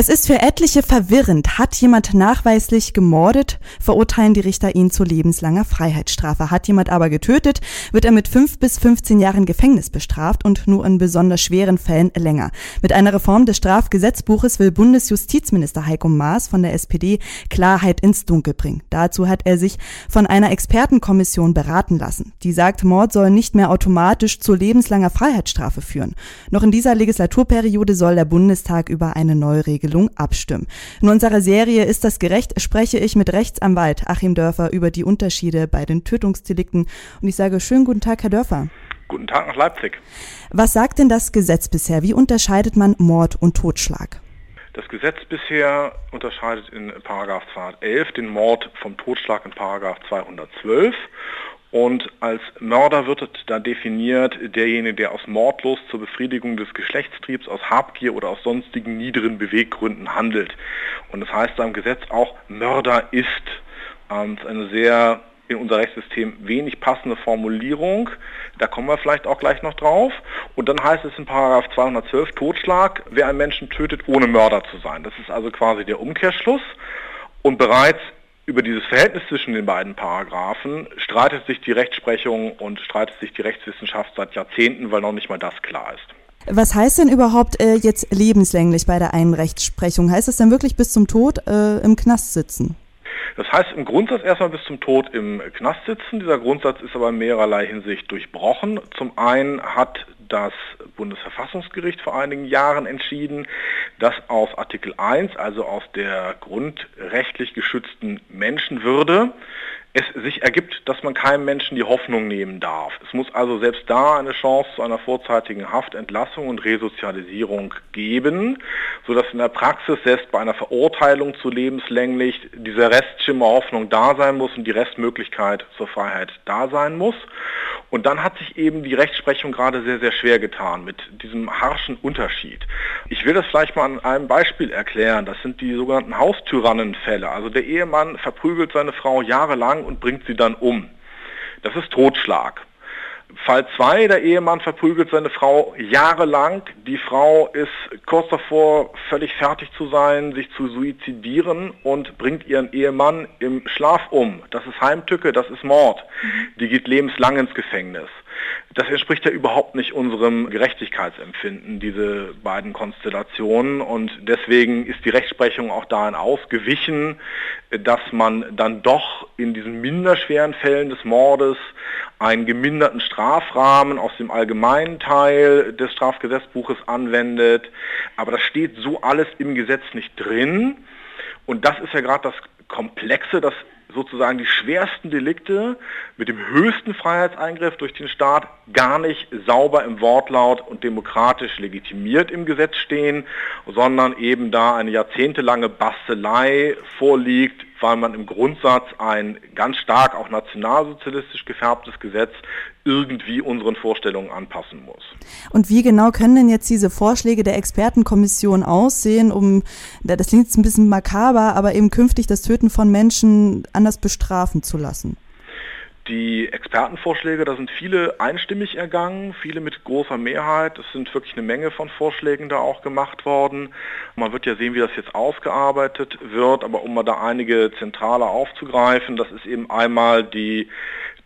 Es ist für etliche verwirrend. Hat jemand nachweislich gemordet, verurteilen die Richter ihn zu lebenslanger Freiheitsstrafe. Hat jemand aber getötet, wird er mit fünf bis 15 Jahren Gefängnis bestraft und nur in besonders schweren Fällen länger. Mit einer Reform des Strafgesetzbuches will Bundesjustizminister Heiko Maas von der SPD Klarheit ins Dunkel bringen. Dazu hat er sich von einer Expertenkommission beraten lassen. Die sagt, Mord soll nicht mehr automatisch zu lebenslanger Freiheitsstrafe führen. Noch in dieser Legislaturperiode soll der Bundestag über eine neue Regelung abstimmen. In unserer Serie Ist das gerecht? spreche ich mit Rechtsanwalt Achim Dörfer über die Unterschiede bei den Tötungsdelikten. Und ich sage schönen guten Tag, Herr Dörfer. Guten Tag nach Leipzig. Was sagt denn das Gesetz bisher? Wie unterscheidet man Mord und Totschlag? Das Gesetz bisher unterscheidet in Paragraph 211 den Mord vom Totschlag in Paragraph 212 und als Mörder wird da definiert derjenige, der aus Mordlust zur Befriedigung des Geschlechtstriebs, aus Habgier oder aus sonstigen niederen Beweggründen handelt. Und das heißt da im Gesetz auch, Mörder ist. Ähm, das ist eine sehr in unser Rechtssystem wenig passende Formulierung. Da kommen wir vielleicht auch gleich noch drauf. Und dann heißt es in Paragraph 212 Totschlag, wer einen Menschen tötet, ohne Mörder zu sein. Das ist also quasi der Umkehrschluss. Und bereits über dieses Verhältnis zwischen den beiden Paragraphen streitet sich die Rechtsprechung und streitet sich die Rechtswissenschaft seit Jahrzehnten, weil noch nicht mal das klar ist. Was heißt denn überhaupt äh, jetzt lebenslänglich bei der einen Rechtsprechung? Heißt das denn wirklich bis zum Tod äh, im Knast sitzen? Das heißt im Grundsatz erstmal bis zum Tod im Knast sitzen. Dieser Grundsatz ist aber in mehrerlei Hinsicht durchbrochen. Zum einen hat das Bundesverfassungsgericht vor einigen Jahren entschieden, dass aus Artikel 1, also aus der grundrechtlich geschützten Menschenwürde, es sich ergibt, dass man keinem Menschen die Hoffnung nehmen darf. Es muss also selbst da eine Chance zu einer vorzeitigen Haftentlassung und Resozialisierung geben, sodass in der Praxis selbst bei einer Verurteilung zu lebenslänglich dieser Restschimmer Hoffnung da sein muss und die Restmöglichkeit zur Freiheit da sein muss. Und dann hat sich eben die Rechtsprechung gerade sehr, sehr schwer getan mit diesem harschen Unterschied. Ich will das vielleicht mal an einem Beispiel erklären. Das sind die sogenannten Haustyrannenfälle. Also der Ehemann verprügelt seine Frau jahrelang und bringt sie dann um. Das ist Totschlag. Fall 2, der Ehemann verprügelt seine Frau jahrelang. Die Frau ist kurz davor, völlig fertig zu sein, sich zu suizidieren und bringt ihren Ehemann im Schlaf um. Das ist Heimtücke, das ist Mord. Die geht lebenslang ins Gefängnis. Das entspricht ja überhaupt nicht unserem Gerechtigkeitsempfinden, diese beiden Konstellationen. Und deswegen ist die Rechtsprechung auch dahin ausgewichen, dass man dann doch in diesen minderschweren Fällen des Mordes einen geminderten Strafrahmen aus dem allgemeinen Teil des Strafgesetzbuches anwendet. Aber das steht so alles im Gesetz nicht drin. Und das ist ja gerade das Komplexe, dass sozusagen die schwersten Delikte mit dem höchsten Freiheitseingriff durch den Staat gar nicht sauber im Wortlaut und demokratisch legitimiert im Gesetz stehen, sondern eben da eine jahrzehntelange Bastelei vorliegt, weil man im Grundsatz ein ganz stark auch nationalsozialistisch gefärbtes Gesetz irgendwie unseren Vorstellungen anpassen muss. Und wie genau können denn jetzt diese Vorschläge der Expertenkommission aussehen, um, das klingt jetzt ein bisschen makaber, aber eben künftig das Töten von Menschen anders bestrafen zu lassen? Die Expertenvorschläge, da sind viele einstimmig ergangen, viele mit großer Mehrheit. Es sind wirklich eine Menge von Vorschlägen da auch gemacht worden. Man wird ja sehen, wie das jetzt ausgearbeitet wird, aber um mal da einige zentrale aufzugreifen, das ist eben einmal die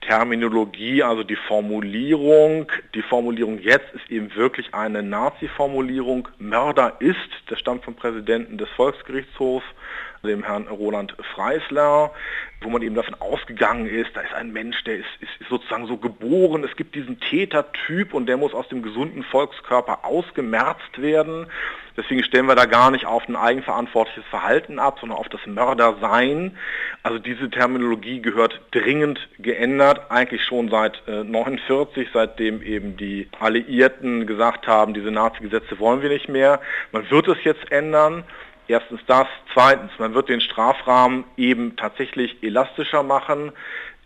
Terminologie, also die Formulierung. Die Formulierung jetzt ist eben wirklich eine Nazi-Formulierung. Mörder ist, das stammt vom Präsidenten des Volksgerichtshofs, dem Herrn Roland Freisler, wo man eben davon ausgegangen ist, da ist ein Mensch, der ist, ist, sozusagen so geboren, es gibt diesen Tätertyp und der muss aus dem gesunden Volkskörper ausgemerzt werden. Deswegen stellen wir da gar nicht auf ein eigenverantwortliches Verhalten ab, sondern auf das Mördersein. Also diese Terminologie gehört dringend geändert, eigentlich schon seit äh, 49, seitdem eben die Alliierten gesagt haben, diese Nazi-Gesetze wollen wir nicht mehr. Man wird es jetzt ändern. Erstens das. Zweitens, man wird den Strafrahmen eben tatsächlich elastischer machen.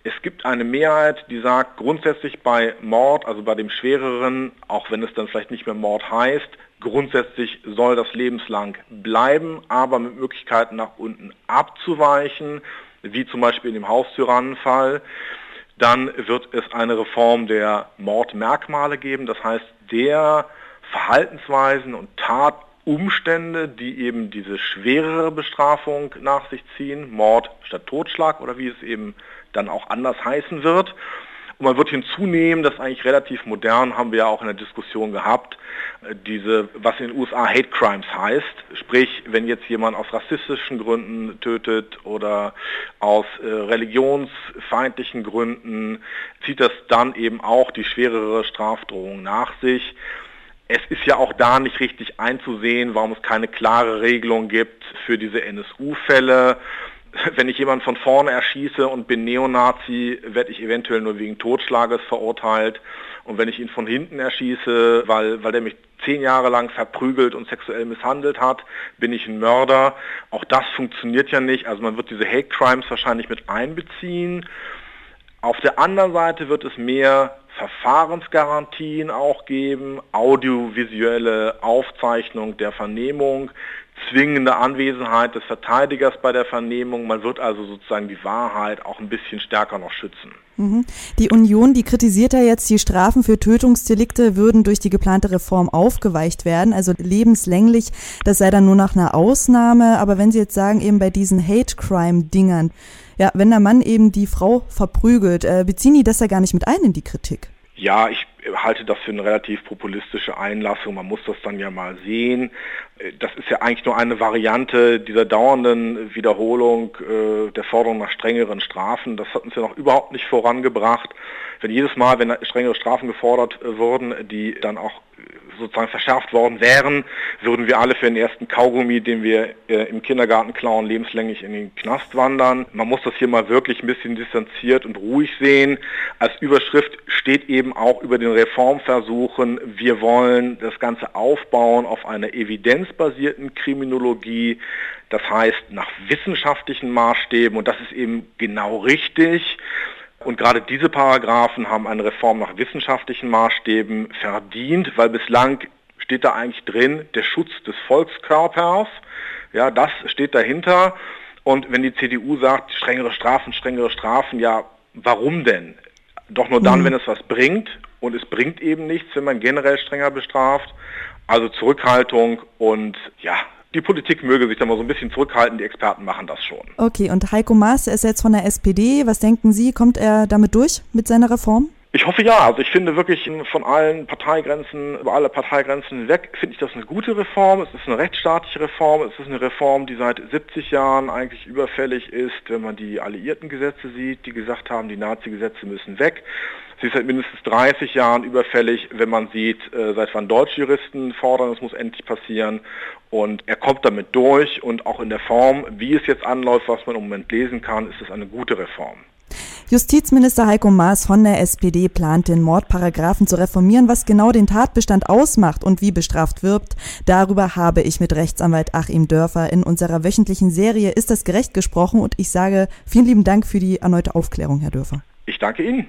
Es gibt eine Mehrheit, die sagt, grundsätzlich bei Mord, also bei dem schwereren, auch wenn es dann vielleicht nicht mehr Mord heißt, grundsätzlich soll das lebenslang bleiben, aber mit Möglichkeiten nach unten abzuweichen, wie zum Beispiel in dem Haustyrannenfall. Dann wird es eine Reform der Mordmerkmale geben, das heißt der Verhaltensweisen und Tatumstände, die eben diese schwerere Bestrafung nach sich ziehen, Mord statt Totschlag oder wie es eben dann auch anders heißen wird. Und man wird hinzunehmen, das ist eigentlich relativ modern, haben wir ja auch in der Diskussion gehabt, äh, diese, was in den USA Hate Crimes heißt. Sprich, wenn jetzt jemand aus rassistischen Gründen tötet oder aus äh, religionsfeindlichen Gründen, zieht das dann eben auch die schwerere Strafdrohung nach sich. Es ist ja auch da nicht richtig einzusehen, warum es keine klare Regelung gibt für diese NSU-Fälle wenn ich jemanden von vorne erschieße und bin Neonazi, werde ich eventuell nur wegen Totschlages verurteilt. Und wenn ich ihn von hinten erschieße, weil, weil der mich zehn Jahre lang verprügelt und sexuell misshandelt hat, bin ich ein Mörder. Auch das funktioniert ja nicht. Also man wird diese Hate Crimes wahrscheinlich mit einbeziehen. Auf der anderen Seite wird es mehr Verfahrensgarantien auch geben, audiovisuelle Aufzeichnung der Vernehmung, zwingende Anwesenheit des Verteidigers bei der Vernehmung. Man wird also sozusagen die Wahrheit auch ein bisschen stärker noch schützen. Mhm. Die Union, die kritisiert ja jetzt, die Strafen für Tötungsdelikte würden durch die geplante Reform aufgeweicht werden, also lebenslänglich. Das sei dann nur noch eine Ausnahme. Aber wenn Sie jetzt sagen, eben bei diesen Hate-Crime-Dingern, ja, wenn der Mann eben die Frau verprügelt, äh, beziehen die das ja gar nicht mit ein in die Kritik? Ja, ich halte das für eine relativ populistische Einlassung. Man muss das dann ja mal sehen. Das ist ja eigentlich nur eine Variante dieser dauernden Wiederholung äh, der Forderung nach strengeren Strafen. Das hat uns ja noch überhaupt nicht vorangebracht. Wenn jedes Mal, wenn strengere Strafen gefordert wurden, die dann auch sozusagen verschärft worden wären, würden wir alle für den ersten Kaugummi, den wir äh, im Kindergarten klauen, lebenslänglich in den Knast wandern. Man muss das hier mal wirklich ein bisschen distanziert und ruhig sehen. Als Überschrift steht eben auch über den Reformversuchen, wir wollen das Ganze aufbauen auf einer evidenzbasierten Kriminologie, das heißt nach wissenschaftlichen Maßstäben und das ist eben genau richtig. Und gerade diese Paragraphen haben eine Reform nach wissenschaftlichen Maßstäben verdient, weil bislang steht da eigentlich drin der Schutz des Volkskörpers. Ja, das steht dahinter. Und wenn die CDU sagt, strengere Strafen, strengere Strafen, ja, warum denn? Doch nur dann, mhm. wenn es was bringt. Und es bringt eben nichts, wenn man generell strenger bestraft. Also Zurückhaltung und ja, die Politik möge sich da mal so ein bisschen zurückhalten, die Experten machen das schon. Okay, und Heiko Maas ist jetzt von der SPD. Was denken Sie, kommt er damit durch mit seiner Reform? Ich hoffe ja. Also ich finde wirklich von allen Parteigrenzen, über alle Parteigrenzen hinweg, finde ich das eine gute Reform. Es ist eine rechtsstaatliche Reform. Es ist eine Reform, die seit 70 Jahren eigentlich überfällig ist, wenn man die alliierten Gesetze sieht, die gesagt haben, die Nazi-Gesetze müssen weg. Sie ist seit mindestens 30 Jahren überfällig, wenn man sieht, äh, seit wann deutsche Juristen fordern, es muss endlich passieren. Und er kommt damit durch und auch in der Form, wie es jetzt anläuft, was man im Moment lesen kann, ist es eine gute Reform. Justizminister Heiko Maas von der SPD plant, den Mordparagraphen zu reformieren. Was genau den Tatbestand ausmacht und wie bestraft wirbt, darüber habe ich mit Rechtsanwalt Achim Dörfer in unserer wöchentlichen Serie Ist das gerecht gesprochen und ich sage vielen lieben Dank für die erneute Aufklärung, Herr Dörfer. Ich danke Ihnen.